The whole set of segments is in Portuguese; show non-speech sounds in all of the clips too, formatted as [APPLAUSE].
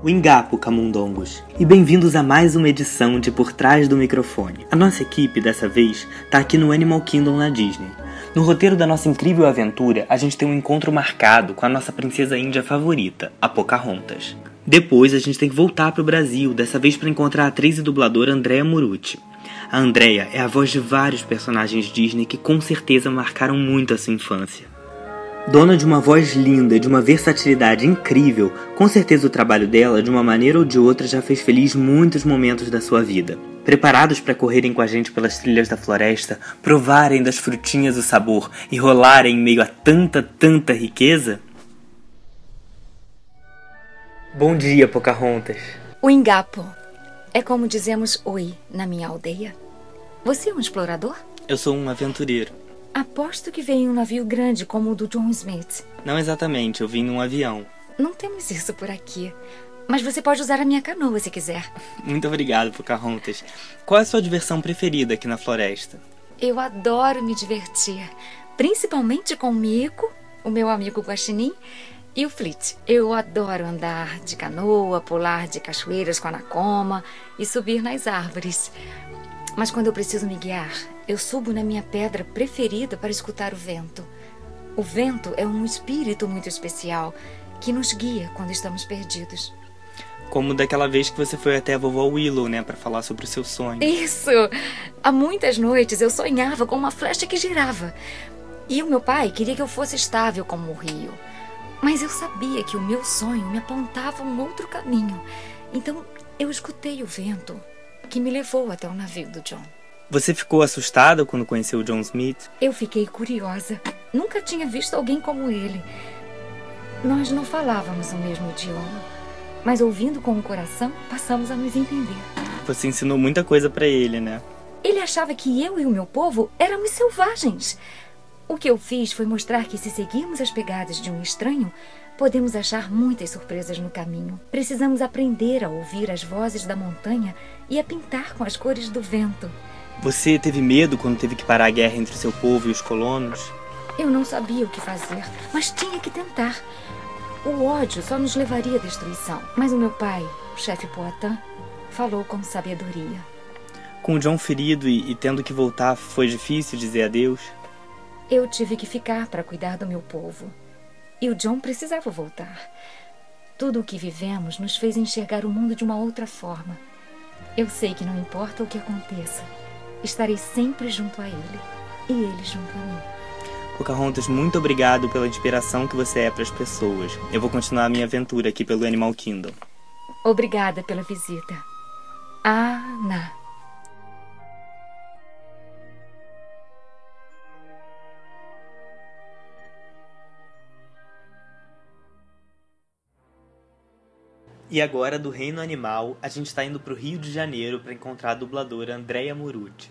Wingapo Camundongos e bem-vindos a mais uma edição de Por Trás do Microfone. A nossa equipe, dessa vez, tá aqui no Animal Kingdom na Disney. No roteiro da nossa incrível aventura, a gente tem um encontro marcado com a nossa princesa índia favorita, a Pocahontas. Depois, a gente tem que voltar pro Brasil, dessa vez para encontrar a atriz e dubladora Andrea Murucci. A Andrea é a voz de vários personagens Disney que com certeza marcaram muito a sua infância. Dona de uma voz linda, de uma versatilidade incrível, com certeza o trabalho dela, de uma maneira ou de outra, já fez feliz muitos momentos da sua vida. Preparados para correrem com a gente pelas trilhas da floresta, provarem das frutinhas o sabor e rolarem em meio a tanta, tanta riqueza? Bom dia, Pocahontas. O Ingapo. É como dizemos oi na minha aldeia. Você é um explorador? Eu sou um aventureiro. Aposto que veio em um navio grande como o do John Smith. Não exatamente, eu vim num avião. Não temos isso por aqui. Mas você pode usar a minha canoa se quiser. Muito obrigado, Pocahontas. Qual é a sua diversão preferida aqui na floresta? Eu adoro me divertir. Principalmente com o Mico, o meu amigo Guaxinim, e o Flit. Eu adoro andar de canoa, pular de cachoeiras com a Nakoma e subir nas árvores. Mas quando eu preciso me guiar, eu subo na minha pedra preferida para escutar o vento. O vento é um espírito muito especial que nos guia quando estamos perdidos. Como daquela vez que você foi até a vovó Willow, né, para falar sobre o seu sonho. Isso! Há muitas noites eu sonhava com uma flecha que girava. E o meu pai queria que eu fosse estável como o rio. Mas eu sabia que o meu sonho me apontava um outro caminho. Então eu escutei o vento que me levou até o navio do John. Você ficou assustada quando conheceu o John Smith? Eu fiquei curiosa. Nunca tinha visto alguém como ele. Nós não falávamos o mesmo idioma, mas ouvindo com o coração, passamos a nos entender. Você ensinou muita coisa para ele, né? Ele achava que eu e o meu povo éramos selvagens. O que eu fiz foi mostrar que se seguirmos as pegadas de um estranho, podemos achar muitas surpresas no caminho. Precisamos aprender a ouvir as vozes da montanha e a pintar com as cores do vento. Você teve medo quando teve que parar a guerra entre seu povo e os colonos? Eu não sabia o que fazer, mas tinha que tentar. O ódio só nos levaria à destruição. Mas o meu pai, o chefe Poitin, falou com sabedoria. Com o John ferido e, e tendo que voltar, foi difícil dizer adeus? Eu tive que ficar para cuidar do meu povo. E o John precisava voltar. Tudo o que vivemos nos fez enxergar o mundo de uma outra forma. Eu sei que não importa o que aconteça, Estarei sempre junto a ele e ele junto a mim. Pocahontas, muito obrigado pela inspiração que você é para as pessoas. Eu vou continuar a minha aventura aqui pelo Animal Kingdom. Obrigada pela visita. Ana. E agora, do Reino Animal, a gente está indo para o Rio de Janeiro para encontrar a dubladora Andrea Murucci.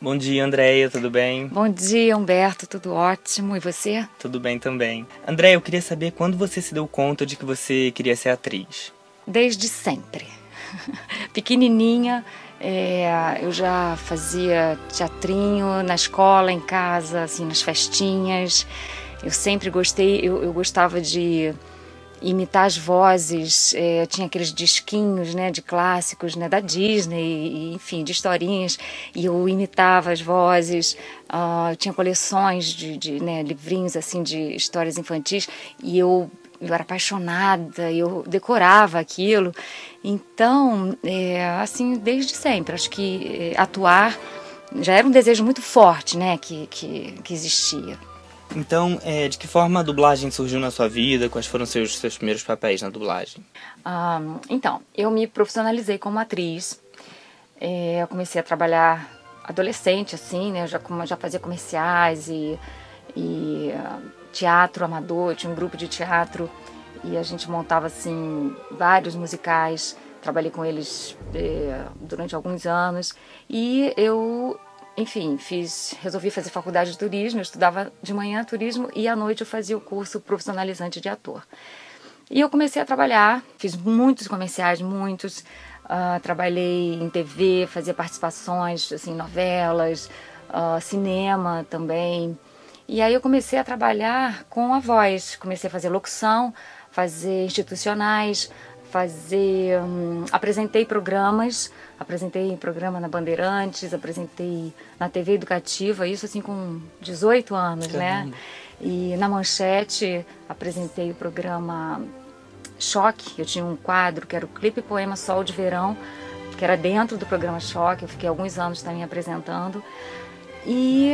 Bom dia, Andréia, tudo bem? Bom dia, Humberto, tudo ótimo. E você? Tudo bem também. Andréia, eu queria saber quando você se deu conta de que você queria ser atriz? Desde sempre. [LAUGHS] Pequenininha, é, eu já fazia teatrinho na escola, em casa, assim, nas festinhas. Eu sempre gostei, eu, eu gostava de imitar as vozes. É, tinha aqueles disquinhos, né, de clássicos, né, da Disney, e, enfim, de historinhas. E eu imitava as vozes. Uh, eu tinha coleções de, de né, livrinhos assim de histórias infantis e eu eu era apaixonada, eu decorava aquilo. Então, é, assim, desde sempre, acho que é, atuar já era um desejo muito forte, né, que, que, que existia. Então, é, de que forma a dublagem surgiu na sua vida? Quais foram seus seus primeiros papéis na dublagem? Então, eu me profissionalizei como atriz. É, eu comecei a trabalhar adolescente, assim, né? Eu já, já fazia comerciais e, e teatro amador, tinha um grupo de teatro e a gente montava assim vários musicais. Trabalhei com eles eh, durante alguns anos e eu, enfim, fiz, resolvi fazer faculdade de turismo. Eu estudava de manhã turismo e à noite eu fazia o curso profissionalizante de ator. E eu comecei a trabalhar, fiz muitos comerciais, muitos. Uh, trabalhei em TV, fazia participações, assim, novelas, uh, cinema também. E aí eu comecei a trabalhar com a voz, comecei a fazer locução, fazer institucionais, fazer. Hum, apresentei programas, apresentei programa na Bandeirantes, apresentei na TV Educativa, isso assim com 18 anos, né? E na Manchete apresentei o programa Choque, eu tinha um quadro que era o Clipe Poema Sol de Verão, que era dentro do programa Choque, eu fiquei alguns anos também apresentando. E,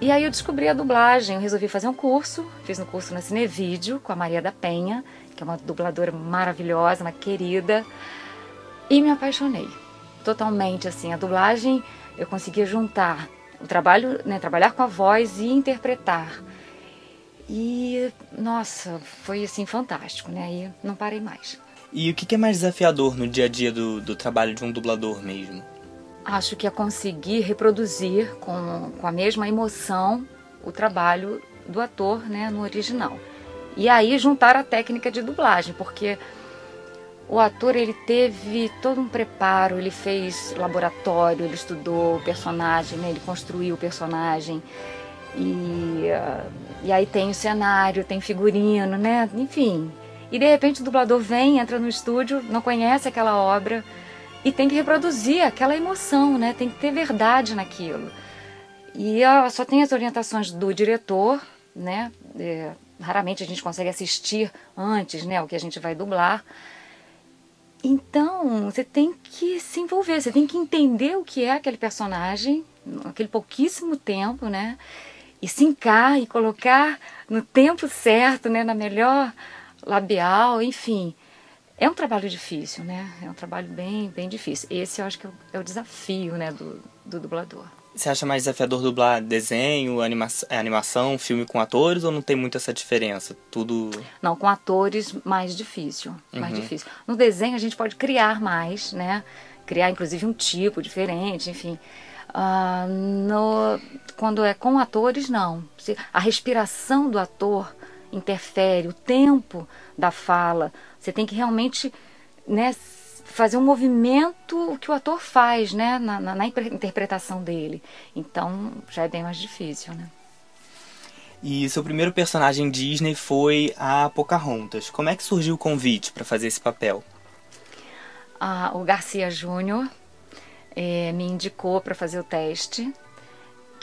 e aí eu descobri a dublagem, eu resolvi fazer um curso, fiz um curso na Cinevídeo com a Maria da Penha, que é uma dubladora maravilhosa, uma querida, e me apaixonei totalmente assim. A dublagem eu conseguia juntar o trabalho, né, trabalhar com a voz e interpretar. E nossa, foi assim fantástico, né? E não parei mais. E o que é mais desafiador no dia a dia do, do trabalho de um dublador mesmo? Acho que é conseguir reproduzir com, com a mesma emoção o trabalho do ator né, no original. E aí juntar a técnica de dublagem, porque o ator ele teve todo um preparo, ele fez laboratório, ele estudou o personagem, né, ele construiu o personagem. E, e aí tem o cenário, tem figurino, né? Enfim. E de repente o dublador vem, entra no estúdio, não conhece aquela obra e tem que reproduzir aquela emoção, né? Tem que ter verdade naquilo. E só tem as orientações do diretor, né? É, raramente a gente consegue assistir antes, né, o que a gente vai dublar. Então, você tem que se envolver, você tem que entender o que é aquele personagem, aquele pouquíssimo tempo, né? E sincar e colocar no tempo certo, né, na melhor labial, enfim. É um trabalho difícil, né? É um trabalho bem, bem difícil. Esse eu acho que é o, é desafio, né, do, do dublador. Você acha mais desafiador dublar desenho, anima é, animação, filme com atores ou não tem muito essa diferença? Tudo. Não, com atores mais difícil. Mais uhum. difícil. No desenho a gente pode criar mais, né? Criar inclusive um tipo diferente, enfim. Uh, no, quando é com atores, não. A respiração do ator interfere, o tempo da fala. Você tem que realmente né, fazer um movimento que o ator faz, né, na, na, na interpretação dele. Então já é bem mais difícil, né? E seu primeiro personagem Disney foi a Pocahontas. Como é que surgiu o convite para fazer esse papel? Ah, o Garcia Júnior é, me indicou para fazer o teste,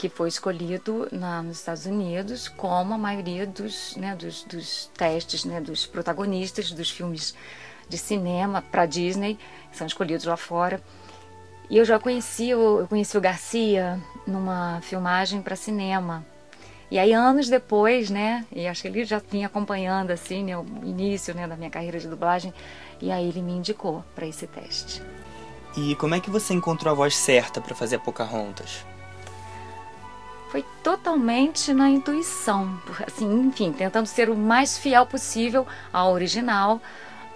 que foi escolhido na, nos Estados Unidos como a maioria dos, né, dos, dos testes né, dos protagonistas dos filmes de cinema para Disney, são escolhidos lá fora. E eu já conheci eu conheci o Garcia numa filmagem para cinema. E aí anos depois, né, e acho que ele já vinha acompanhando assim, né, o início, né, da minha carreira de dublagem, e aí ele me indicou para esse teste. E como é que você encontrou a voz certa para fazer a Pocahontas? Foi totalmente na intuição, assim, enfim, tentando ser o mais fiel possível ao original,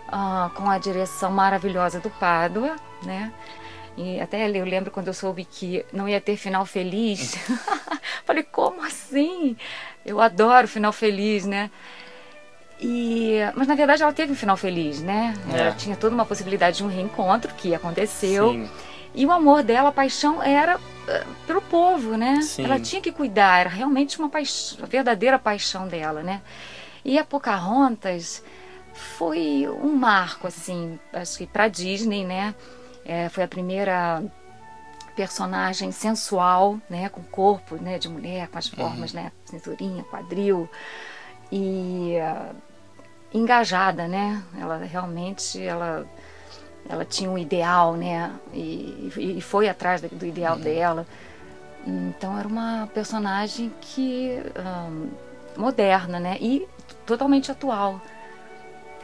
uh, com a direção maravilhosa do Pádua, né? E até eu lembro quando eu soube que não ia ter final feliz. [LAUGHS] Falei, como assim? Eu adoro final feliz, né? E, mas na verdade ela teve um final feliz, né? É. Ela tinha toda uma possibilidade de um reencontro que aconteceu. Sim. E o amor dela, a paixão era uh, pelo povo, né? Sim. Ela tinha que cuidar, era realmente uma paixão, a verdadeira paixão dela, né? E a Pocahontas, foi um marco, assim, acho que para Disney, né? É, foi a primeira personagem sensual, né, com corpo, né, de mulher, com as formas, uhum. né, cinturinha, quadril e uh, engajada, né? Ela realmente, ela, ela tinha um ideal, né? E, e foi atrás do ideal uhum. dela. Então era uma personagem que um, moderna, né? E totalmente atual.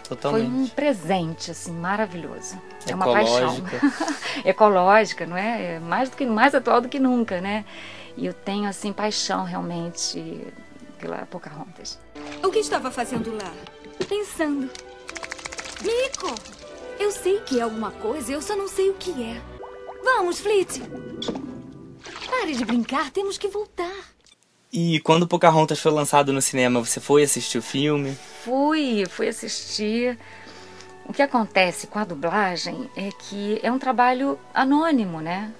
Totalmente. Foi um presente, assim, maravilhoso. É uma paixão. [LAUGHS] Ecológica, não é? é? Mais, do que, mais atual do que nunca, né? E eu tenho, assim, paixão realmente pela Pocahontas. O que estava fazendo lá? Pensando. Mico! Eu sei que é alguma coisa, eu só não sei o que é. Vamos, Fleet! Pare de brincar, temos que voltar. E quando Pocahontas foi lançado no cinema, você foi assistir o filme? Fui, fui assistir. O que acontece com a dublagem é que é um trabalho anônimo, né?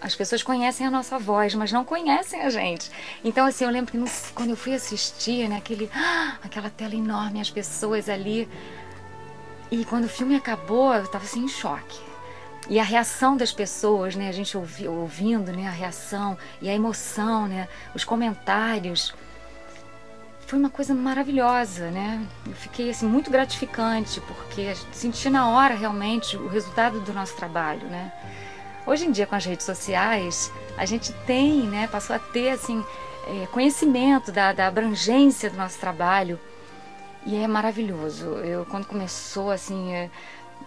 as pessoas conhecem a nossa voz, mas não conhecem a gente. Então, assim, eu lembro que no, quando eu fui assistir, né, aquele, ah, [GASPS] aquela tela enorme, as pessoas ali. E quando o filme acabou, eu estava assim em choque. E a reação das pessoas, né, a gente ouvi, ouvindo, né, a reação e a emoção, né, os comentários foi uma coisa maravilhosa, né? Eu fiquei assim muito gratificante porque senti na hora realmente o resultado do nosso trabalho, né? Hoje em dia com as redes sociais a gente tem, né? Passou a ter assim é, conhecimento da, da abrangência do nosso trabalho e é maravilhoso. Eu quando começou assim é,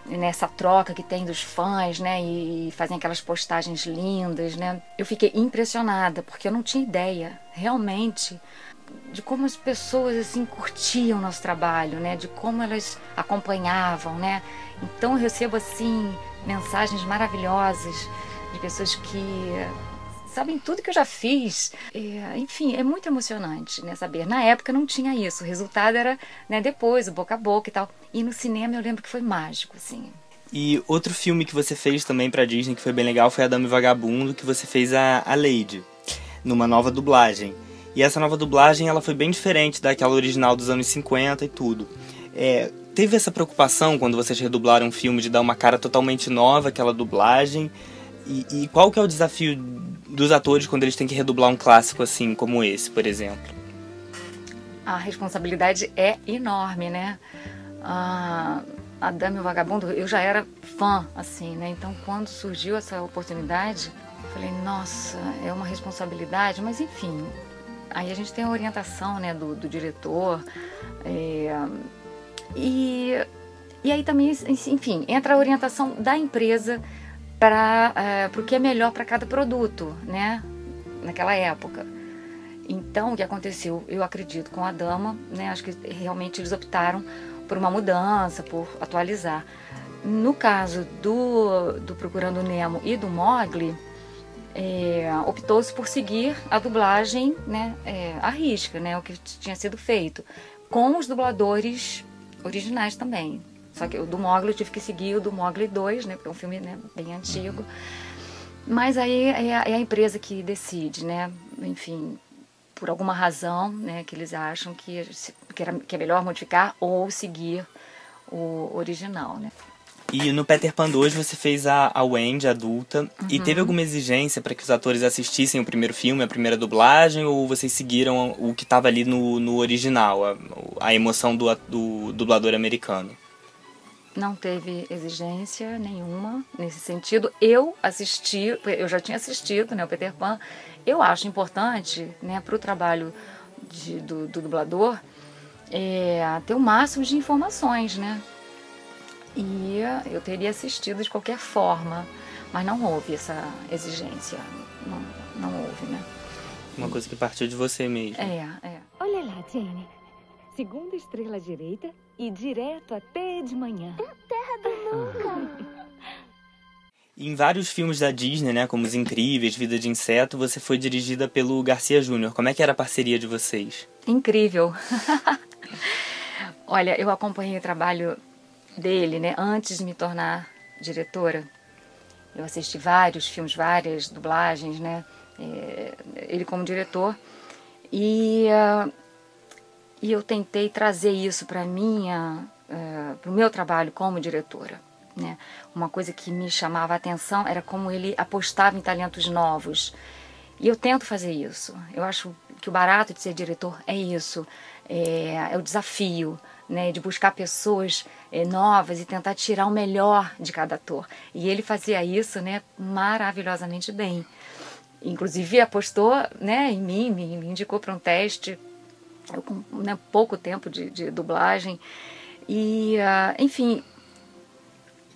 nessa troca que tem dos fãs, né, e fazem aquelas postagens lindas, né? Eu fiquei impressionada porque eu não tinha ideia realmente de como as pessoas assim curtiam nosso trabalho, né? De como elas acompanhavam, né? Então eu recebo assim mensagens maravilhosas de pessoas que sabem tudo que eu já fiz. É, enfim, é muito emocionante, né? Saber. Na época não tinha isso. O resultado era, né? Depois, o boca a boca e tal. E no cinema eu lembro que foi mágico, assim. E outro filme que você fez também pra Disney que foi bem legal foi A Dama e Vagabundo, que você fez a, a Lady, numa nova dublagem. E essa nova dublagem ela foi bem diferente daquela original dos anos 50 e tudo. É, teve essa preocupação quando vocês redublaram um filme de dar uma cara totalmente nova àquela dublagem? E, e, qual que é o desafio dos atores quando eles têm que redublar um clássico assim como esse, por exemplo? A responsabilidade é enorme, né? A, a Dama e o Vagabundo, eu já era fã, assim, né? Então, quando surgiu essa oportunidade, eu falei, nossa, é uma responsabilidade, mas enfim, Aí a gente tem a orientação né, do, do diretor. É, e, e aí também, enfim, entra a orientação da empresa para é, o que é melhor para cada produto, né? Naquela época. Então, o que aconteceu, eu acredito, com a Dama, né? Acho que realmente eles optaram por uma mudança, por atualizar. No caso do, do Procurando Nemo e do Mogli, é, optou-se por seguir a dublagem né, é, à risca, né, o que tinha sido feito, com os dubladores originais também. Só que o do Mogli eu tive que seguir o do Mogli 2, né, porque é um filme né, bem antigo. Mas aí é a, é a, empresa que decide, né? Enfim, por alguma razão, né, que eles acham que, que, era, que é melhor modificar ou seguir o original, né? E no Peter Pan 2 você fez a, a Wendy adulta. Uhum. E teve alguma exigência para que os atores assistissem o primeiro filme, a primeira dublagem? Ou vocês seguiram o que estava ali no, no original, a, a emoção do, do dublador americano? Não teve exigência nenhuma nesse sentido. Eu assisti, eu já tinha assistido né, o Peter Pan. Eu acho importante né, para o trabalho de, do, do dublador é, ter o máximo de informações, né? e eu teria assistido de qualquer forma, mas não houve essa exigência, não, não houve, né? Uma coisa que partiu de você mesmo. É, é. Olha lá, Jane. Segunda estrela direita e direto até de manhã. Terra do Nunca. [LAUGHS] em vários filmes da Disney, né, como Os Incríveis, Vida de Inseto, você foi dirigida pelo Garcia Júnior. Como é que era a parceria de vocês? Incrível. [LAUGHS] Olha, eu acompanhei o trabalho dele, né, antes de me tornar diretora. Eu assisti vários filmes, várias dublagens, né, é, ele como diretor. E, uh, e eu tentei trazer isso para minha, uh, para o meu trabalho como diretora. Né? Uma coisa que me chamava a atenção era como ele apostava em talentos novos. E eu tento fazer isso. Eu acho que o barato de ser diretor é isso, é, é o desafio, né, de buscar pessoas é, novas e tentar tirar o melhor de cada ator. E ele fazia isso, né, maravilhosamente bem. Inclusive apostou, né, em mim, me indicou para um teste, com né, pouco tempo de, de dublagem. E, uh, enfim,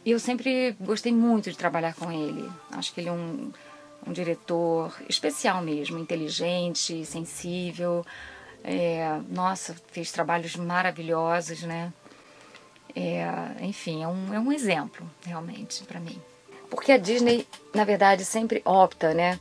eu sempre gostei muito de trabalhar com ele. Acho que ele é um, um diretor especial mesmo, inteligente, sensível. É, nossa, fez trabalhos maravilhosos, né? É, enfim, é um, é um exemplo, realmente, para mim. Porque a Disney, na verdade, sempre opta, né?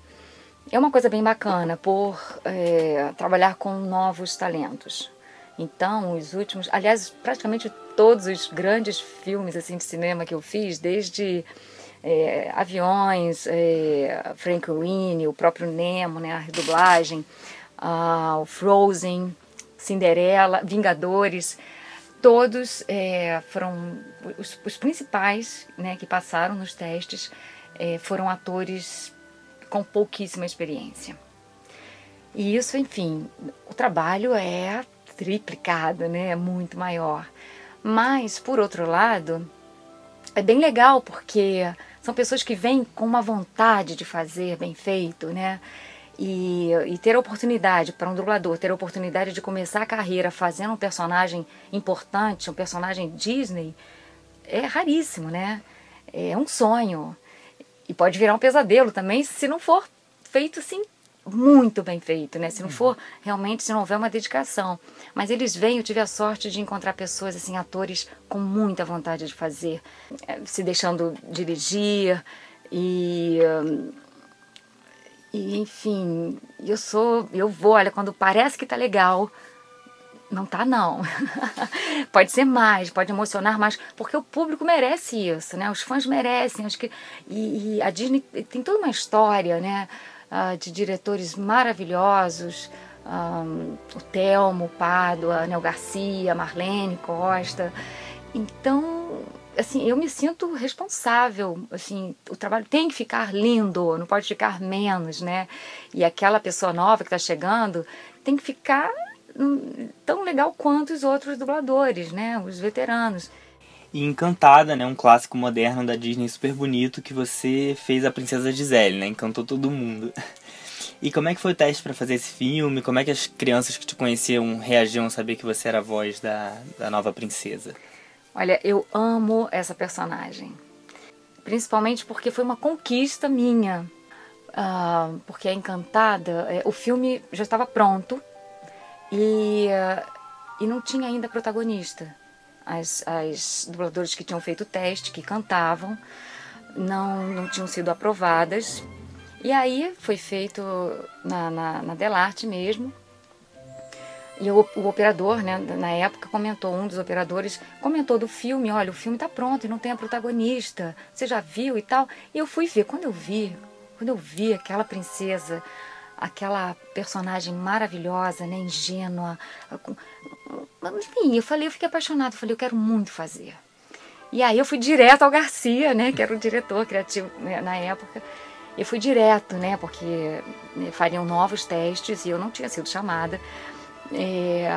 É uma coisa bem bacana por é, trabalhar com novos talentos. Então, os últimos, aliás, praticamente todos os grandes filmes assim de cinema que eu fiz, desde é, aviões, é, Frank Winnie, o próprio Nemo, né, a redublagem, o Frozen, Cinderela, Vingadores, todos é, foram os, os, principais né, que passaram nos testes é, foram atores com pouquíssima experiência. E isso, enfim, o trabalho é triplicado, né, é muito maior. Mas, por outro lado, é bem legal porque são pessoas que vêm com uma vontade de fazer bem feito, né? E, e ter a oportunidade, para um dublador, ter a oportunidade de começar a carreira fazendo um personagem importante, um personagem Disney, é raríssimo, né? É um sonho. E pode virar um pesadelo também se não for feito assim muito bem feito, né? Se não uhum. for realmente, se não houver uma dedicação. Mas eles vêm, eu tive a sorte de encontrar pessoas, assim, atores com muita vontade de fazer, eh, se deixando dirigir e. E enfim, eu sou, eu vou, olha, quando parece que tá legal, não tá não. [LAUGHS] pode ser mais, pode emocionar mais, porque o público merece isso, né? Os fãs merecem, acho que e, e a Disney tem toda uma história, né? uh, de diretores maravilhosos, um, o Telmo, Pádua, Nel Garcia, Marlene Costa. Então, assim, eu me sinto responsável, assim, o trabalho tem que ficar lindo, não pode ficar menos, né? E aquela pessoa nova que está chegando tem que ficar tão legal quanto os outros dubladores, né? Os veteranos. E Encantada, né? Um clássico moderno da Disney super bonito que você fez a Princesa Gisele, né? Encantou todo mundo. [LAUGHS] E como é que foi o teste para fazer esse filme? Como é que as crianças que te conheciam reagiam a saber que você era a voz da, da nova princesa? Olha, eu amo essa personagem. Principalmente porque foi uma conquista minha. Uh, porque a Encantada, é, o filme já estava pronto e, uh, e não tinha ainda protagonista as, as dubladoras que tinham feito o teste, que cantavam, não, não tinham sido aprovadas. E aí foi feito na, na, na Delarte mesmo. E o, o, operador, né, na época, comentou, um dos operadores comentou do filme, olha, o filme está pronto e não tem a protagonista, você já viu e tal. E eu fui ver, quando eu vi, quando eu vi aquela princesa aquela personagem maravilhosa, né, ingênua. Enfim, eu falei, eu fiquei apaixonada, eu falei, eu quero muito fazer. E aí eu fui direto ao Garcia, né, que era o diretor criativo né, na época. Eu fui direto, né, porque né, fariam novos testes e eu não tinha sido chamada. É,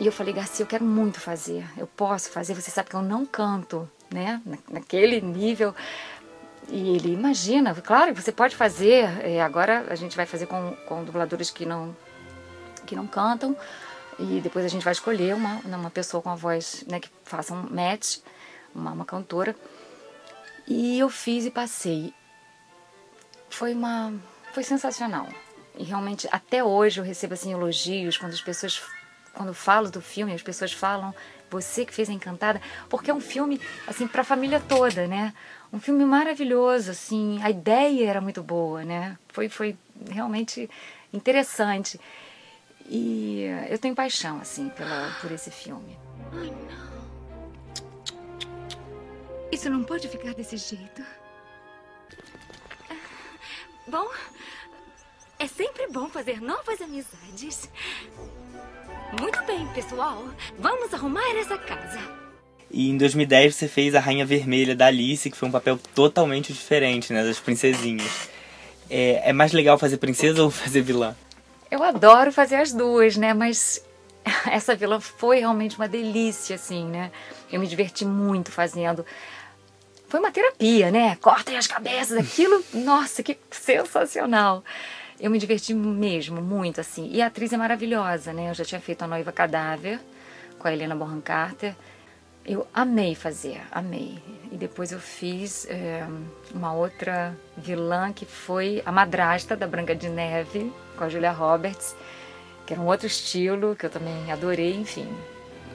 e eu falei, Garcia, eu quero muito fazer, eu posso fazer, você sabe que eu não canto, né, naquele nível e ele, imagina, claro você pode fazer. É, agora a gente vai fazer com, com dubladores que não, que não cantam. E depois a gente vai escolher uma, uma pessoa com a voz né, que faça um match, uma, uma cantora. E eu fiz e passei. Foi uma. Foi sensacional. E realmente, até hoje eu recebo assim, elogios quando as pessoas. Quando falo do filme, as pessoas falam, você que fez a Encantada, porque é um filme assim para a família toda, né? um filme maravilhoso, assim, a ideia era muito boa, né? Foi, foi realmente interessante. E eu tenho paixão, assim, pela, por esse filme. Ai, não. Isso não pode ficar desse jeito. Bom, é sempre bom fazer novas amizades. Muito bem, pessoal. Vamos arrumar essa casa. E em 2010 você fez a Rainha Vermelha da Alice, que foi um papel totalmente diferente, né, das princesinhas. É, é mais legal fazer princesa ou fazer vilã? Eu adoro fazer as duas, né, mas [LAUGHS] essa vilã foi realmente uma delícia, assim, né. Eu me diverti muito fazendo. Foi uma terapia, né? Cortem as cabeças, aquilo, nossa, que sensacional. Eu me diverti mesmo, muito, assim. E a atriz é maravilhosa, né? Eu já tinha feito A Noiva Cadáver com a Helena Bonham Carter. Eu amei fazer, amei. E depois eu fiz é, uma outra vilã que foi a madrasta da Branca de Neve, com a Julia Roberts, que era um outro estilo que eu também adorei, enfim.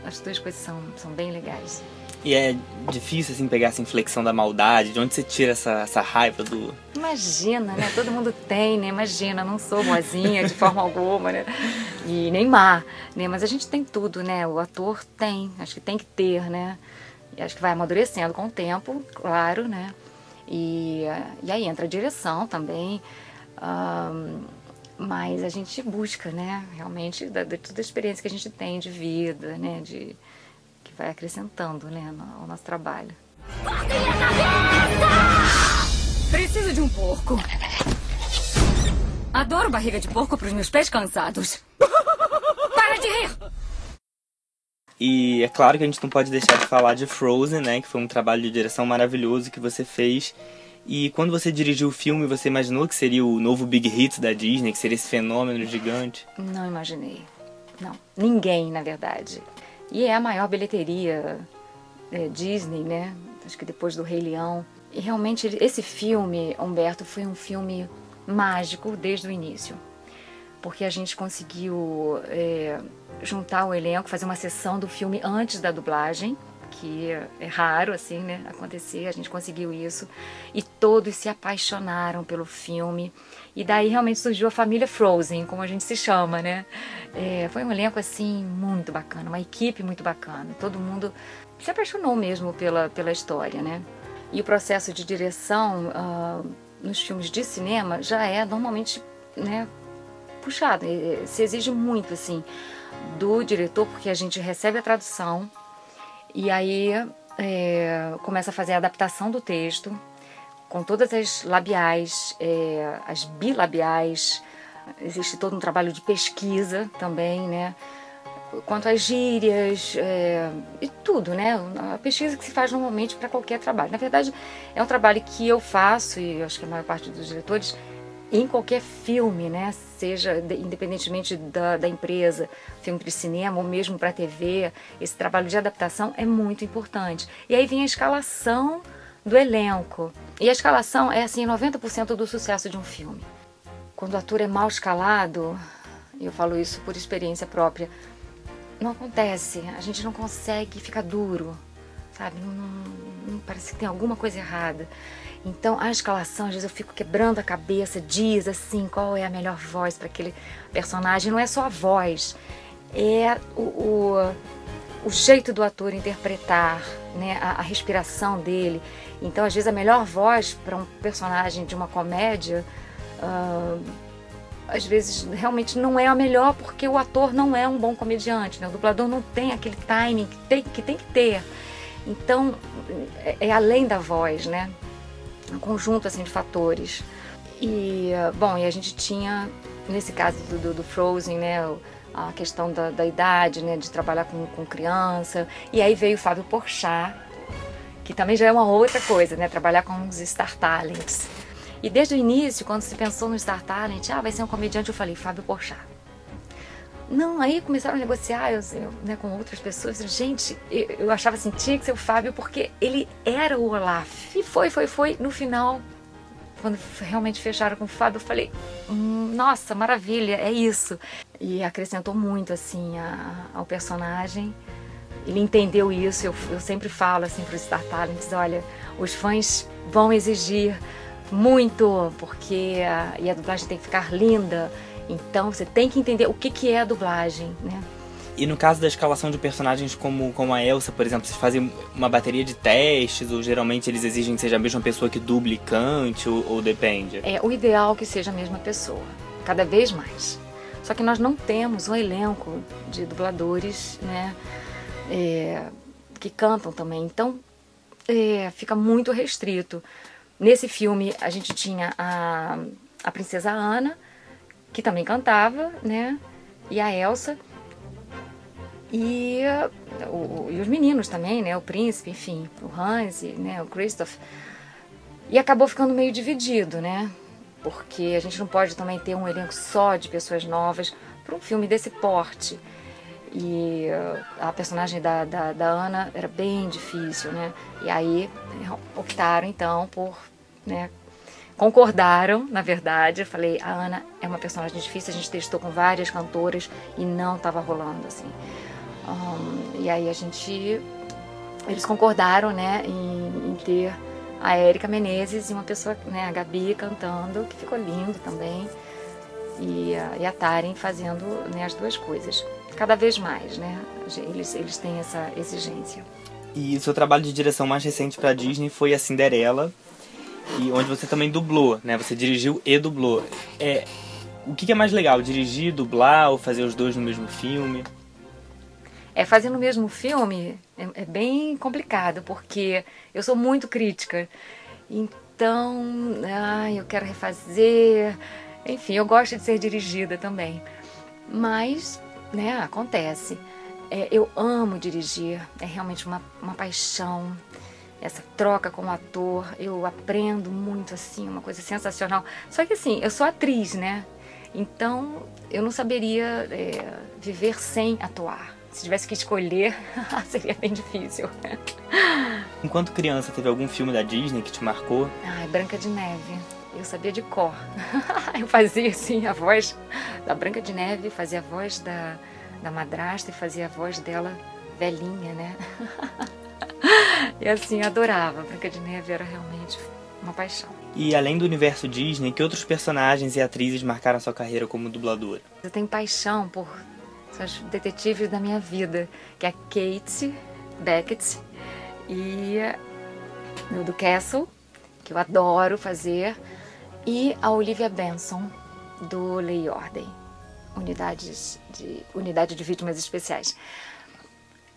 As duas coisas são, são bem legais. E é difícil, assim, pegar essa inflexão da maldade? De onde você tira essa, essa raiva do... Imagina, né? Todo mundo tem, né? Imagina, não sou boazinha de forma alguma, né? E nem má, né? Mas a gente tem tudo, né? O ator tem, acho que tem que ter, né? E acho que vai amadurecendo com o tempo, claro, né? E, e aí entra a direção também. Um, mas a gente busca, né, realmente, da, de toda a experiência que a gente tem de vida, né, de, vai acrescentando, né, ao nosso trabalho. Preciso de um porco. Adoro barriga de porco para os meus pés cansados. [LAUGHS] Para de rir! E é claro que a gente não pode deixar de falar de Frozen, né, que foi um trabalho de direção maravilhoso que você fez e quando você dirigiu o filme, você imaginou que seria o novo Big Hit da Disney, que seria esse fenômeno gigante? Não imaginei. Não. Ninguém, na verdade. E é a maior bilheteria é, Disney, né? Acho que depois do Rei Leão. E realmente esse filme, Humberto, foi um filme mágico desde o início. Porque a gente conseguiu é, juntar o elenco, fazer uma sessão do filme antes da dublagem que é raro assim, né, acontecer, a gente conseguiu isso e todos se apaixonaram pelo filme e daí realmente surgiu a família Frozen, como a gente se chama, né? É, foi um elenco assim muito bacana, uma equipe muito bacana, todo mundo se apaixonou mesmo pela pela história, né? E o processo de direção uh, nos filmes de cinema já é normalmente, né, puxado, se exige muito assim do diretor porque a gente recebe a tradução e aí é, começa a fazer a adaptação do texto, com todas as labiais, é, as bilabiais, existe todo um trabalho de pesquisa também, né? Quanto às gírias é, e tudo, né? A pesquisa que se faz normalmente para qualquer trabalho. Na verdade, é um trabalho que eu faço, e acho que a maior parte dos diretores em qualquer filme, né? seja de, independentemente da, da, empresa, filme de cinema ou mesmo para TV, esse trabalho de adaptação é muito importante. E aí vem a escalação do elenco. E a escalação é assim 90% do sucesso de um filme. Quando o ator é mal escalado, eu falo isso por experiência própria, não acontece, a gente não consegue ficar duro, sabe? Não, não, não, parece que tem alguma coisa errada. Então, a escalação, às vezes eu fico quebrando a cabeça, diz assim, qual é a melhor voz para aquele personagem. Não é só a voz, é o, o, o jeito do ator interpretar, né? a, a respiração dele. Então, às vezes, a melhor voz para um personagem de uma comédia, uh, às vezes, realmente não é a melhor porque o ator não é um bom comediante, né? o dublador não tem aquele timing que tem que, tem que ter. Então, é, é além da voz, né? Um conjunto assim de fatores. E, bom, e a gente tinha, nesse caso do, do, do Frozen, né, a questão da, da, idade, né, de trabalhar com, com criança. E aí veio o Fábio Porchat, que também já é uma outra coisa, né, trabalhar com os Star Talents. E desde o início, quando se pensou no Star Talent, ah, vai ser um comediante, eu falei, Fábio Porchat. Não, aí começaram a negociar eu, eu, né, com outras pessoas. Gente, eu, eu, achava assim, tinha que ser o Fábio porque ele era o Olaf. E foi, foi, foi. No final, quando realmente fecharam com o Fábio, eu falei, hum, nossa, maravilha, é isso. E acrescentou muito, assim, a, ao personagem. Ele entendeu isso, eu, eu sempre falo assim para os Star Talents, olha, os fãs vão exigir muito, porque a, e a dublagem tem que ficar linda então você tem que entender o que, que é a dublagem, né? E no caso da escalação de personagens como, como a Elsa, por exemplo, vocês fazem uma bateria de testes ou geralmente eles exigem que seja a mesma pessoa que duble e cante ou, ou depende? É, o ideal é que seja a mesma pessoa, cada vez mais. Só que nós não temos um elenco de dubladores, né, é, que cantam também. Então, é, fica muito restrito. Nesse filme, a gente tinha a, a princesa Ana, que também cantava, né? E a Elsa. E, o, e os meninos também, né? O príncipe, enfim, o Hans, né? o Christoph. E acabou ficando meio dividido, né? Porque a gente não pode também ter um elenco só de pessoas novas para um filme desse porte. E a personagem da, da, da, Ana era bem difícil, né? E aí optaram então por né, concordaram, na verdade. Eu falei, a Ana é uma personagem difícil, a gente testou com várias cantoras e não estava rolando assim. Um, e aí a gente, eles concordaram, né, em, em ter a Érica Menezes e uma pessoa, né, a Gabi cantando, que ficou lindo também, e, a, e a Taren fazendo né, as duas coisas. Cada vez mais, né, eles, eles têm essa exigência. E o seu trabalho de direção mais recente para a Disney foi a Cinderela, e onde você também dublou, né? Você dirigiu e dublou. É, o que, é mais legal, dirigir, dublar ou fazer os dois no mesmo filme? É, fazer no mesmo filme é, é bem complicado, porque eu sou muito crítica. Então, ah, eu quero refazer. Enfim, eu gosto de ser dirigida também. Mas, né, acontece. É, eu amo dirigir, é realmente uma, uma paixão. Essa troca com o ator, eu aprendo muito, assim, uma coisa sensacional. Só que, assim, eu sou atriz, né? Então, eu não saberia é, viver sem atuar. Se tivesse que escolher, [LAUGHS] seria bem difícil. Enquanto criança, teve algum filme da Disney que te marcou? Ai, Branca de Neve. Eu sabia de cor. [LAUGHS] eu fazia, assim, a voz da Branca de Neve, fazia a voz da, da madrasta e fazia a voz dela velhinha, né? [LAUGHS] e assim, adorava. Branca de Neve era realmente uma paixão. E além do universo Disney, que outros personagens e atrizes marcaram sua carreira como dubladora? Eu tenho paixão por são os detetives da minha vida, que é a Kate Beckett e do Castle, que eu adoro fazer, e a Olivia Benson, do Lei e Ordem, unidades de, unidade de vítimas especiais.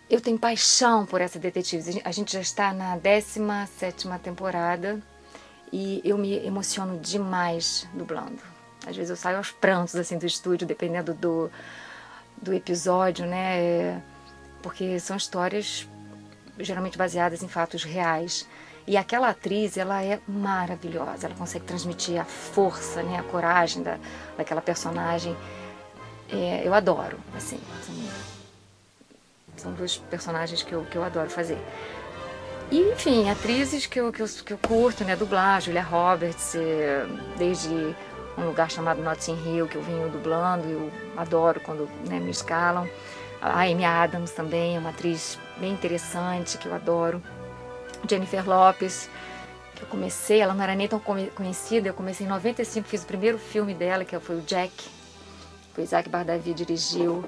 Eu tenho paixão por essa detetive. A gente já está na 17 temporada e eu me emociono demais dublando. Às vezes eu saio aos prantos assim do estúdio, dependendo do, do episódio, né? Porque são histórias geralmente baseadas em fatos reais. E aquela atriz, ela é maravilhosa, ela consegue transmitir a força, né, a coragem da, daquela personagem. É, eu adoro, assim, são, são dois personagens que eu, que eu adoro fazer. E, enfim, atrizes que eu, que eu, que eu curto, né, dublar, Julia Roberts, é, desde um lugar chamado Notting Hill, que eu venho dublando, eu adoro quando né, me escalam. A Amy Adams também é uma atriz bem interessante, que eu adoro. Jennifer Lopes, que eu comecei, ela não era nem tão conhecida, eu comecei em 95, fiz o primeiro filme dela, que foi o Jack, que o Isaac Bardavi dirigiu.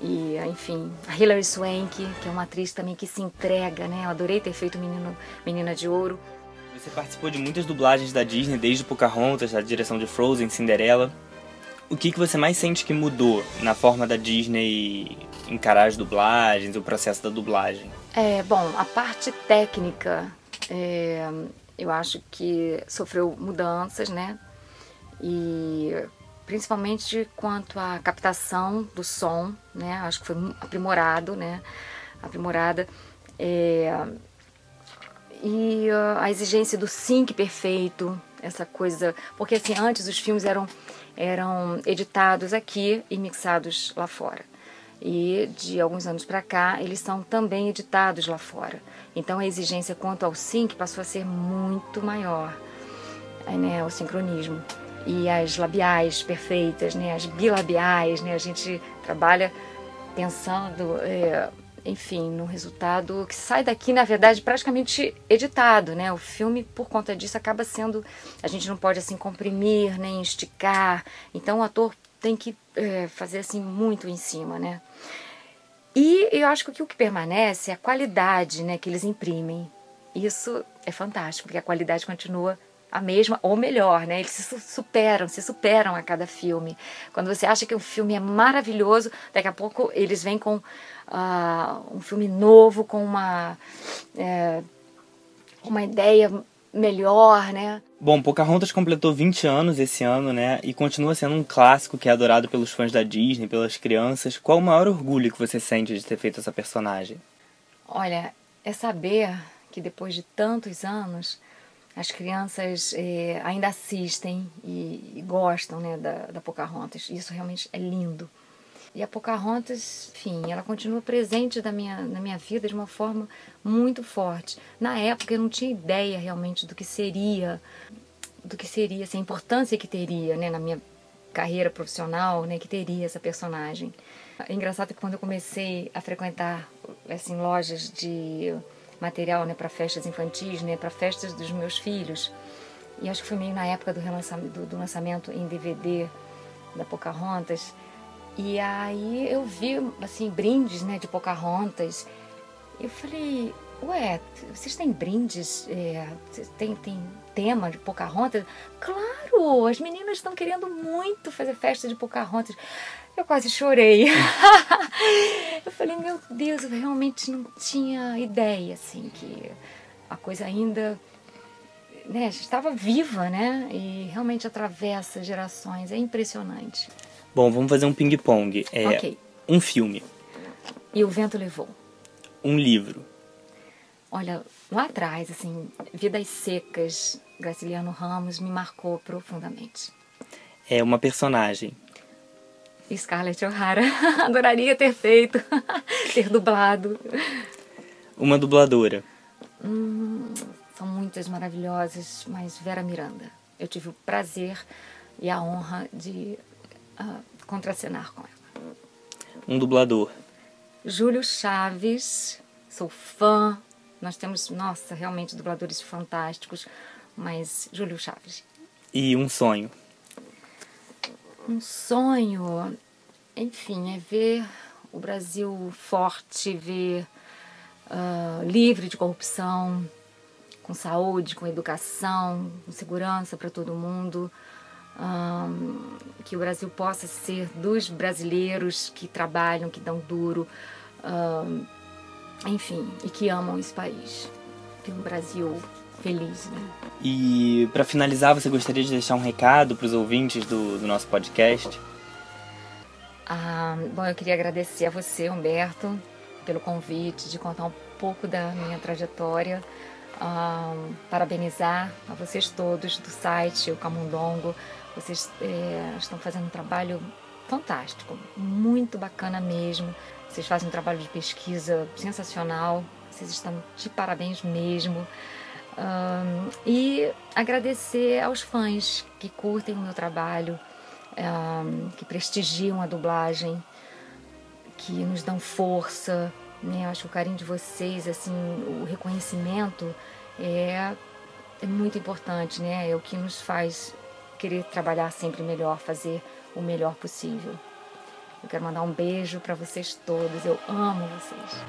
E, enfim, a Hilary Swank, que é uma atriz também que se entrega, né? Eu adorei ter feito Menino, Menina de Ouro. Você participou de muitas dublagens da Disney, desde Pocahontas, a direção de Frozen, Cinderela. O que, que você mais sente que mudou na forma da Disney encarar as dublagens, o processo da dublagem? É, bom, a parte técnica, é, eu acho que sofreu mudanças, né? E principalmente quanto à captação do som, né? Acho que foi aprimorado, né? Aprimorada. É, e uh, a exigência do sync perfeito, essa coisa, porque assim, antes os filmes eram eram editados aqui e mixados lá fora. E de alguns anos para cá, eles são também editados lá fora. Então a exigência quanto ao sync passou a ser muito maior, né, o sincronismo. E as labiais perfeitas, né, as bilabiais, né, a gente trabalha pensando é, enfim, no resultado que sai daqui, na verdade, praticamente editado, né? O filme, por conta disso, acaba sendo. A gente não pode assim comprimir nem esticar. Então o ator tem que é, fazer assim muito em cima, né? E eu acho que o que permanece é a qualidade né, que eles imprimem. Isso é fantástico, porque a qualidade continua a mesma ou melhor, né? Eles se superam, se superam a cada filme. Quando você acha que um filme é maravilhoso, daqui a pouco eles vêm com uh, um filme novo, com uma, é, uma ideia melhor, né? Bom, Pocahontas completou 20 anos esse ano, né? E continua sendo um clássico que é adorado pelos fãs da Disney, pelas crianças. Qual o maior orgulho que você sente de ter feito essa personagem? Olha, é saber que depois de tantos anos as crianças é, ainda assistem e, e, gostam né, da, da Pocahontas. Isso realmente é lindo. E a Pocahontas, enfim, ela continua presente na minha, na minha vida de uma forma muito forte. Na época eu não tinha ideia realmente do que seria, do que seria, assim, a importância que teria né, na minha carreira profissional, né, que teria essa personagem. É engraçado que quando eu comecei a frequentar assim, lojas de material né, para festas infantis, né, para festas dos meus filhos. E acho que foi meio na época do, do, do lançamento em DVD da Pocahontas. E aí eu vi assim brindes né, de Pocahontas. Eu falei, ué, vocês têm brindes? É, tem, tem tema de Pocahontas? Claro, as meninas estão querendo muito fazer festa de Pocahontas. Eu quase chorei. [LAUGHS] eu falei, meu Deus, eu realmente não tinha ideia, assim, que a coisa ainda né, estava viva, né? E realmente atravessa gerações. É impressionante. Bom, vamos fazer um ping-pong. É, Ok. Um filme, E o vento levou. um livro, Olha, lá atrás, assim, Vidas Secas, Graciliano Ramos me marcou profundamente. é uma personagem, Scarlett O'Hara, [LAUGHS] adoraria ter feito, [LAUGHS] ter dublado. uma dubladora, Hum, são muitas maravilhosas, mas Vera Miranda. Eu tive o prazer e a honra de ah, contracenar com ela. um dublador, Júlio Chaves, sou fã. Nós temos, nossa, realmente dubladores fantásticos, mas Júlio Chaves. e um sonho. Um sonho, enfim, é ver o Brasil forte, ver ah, livre de corrupção, com saúde, com educação, com segurança para todo mundo. Ahn, que o Brasil possa ser dos brasileiros que trabalham, que dão duro, ahn, enfim, e que amam esse país. Ter um Brasil feliz, né? E para finalizar, você gostaria de deixar um recado para os ouvintes do, do nosso podcast? Ah, bom, eu queria agradecer a você, Humberto, pelo convite de contar um pouco da minha trajetória. Ah, parabenizar a vocês todos do site, o Camundongo. Vocês eh, estão fazendo um trabalho fantástico, muito bacana mesmo. Vocês fazem um trabalho de pesquisa sensacional. Vocês estão de parabéns mesmo. Ah, e agradecer aos fãs que curtem o meu trabalho, ah, que prestigiam a dublagem, que nos dão força, né? Acho que o carinho de vocês, assim, o reconhecimento é, é muito importante, né? É o que nos faz querer trabalhar sempre melhor, fazer o melhor possível. Eu quero mandar um beijo para vocês todos. Eu amo vocês.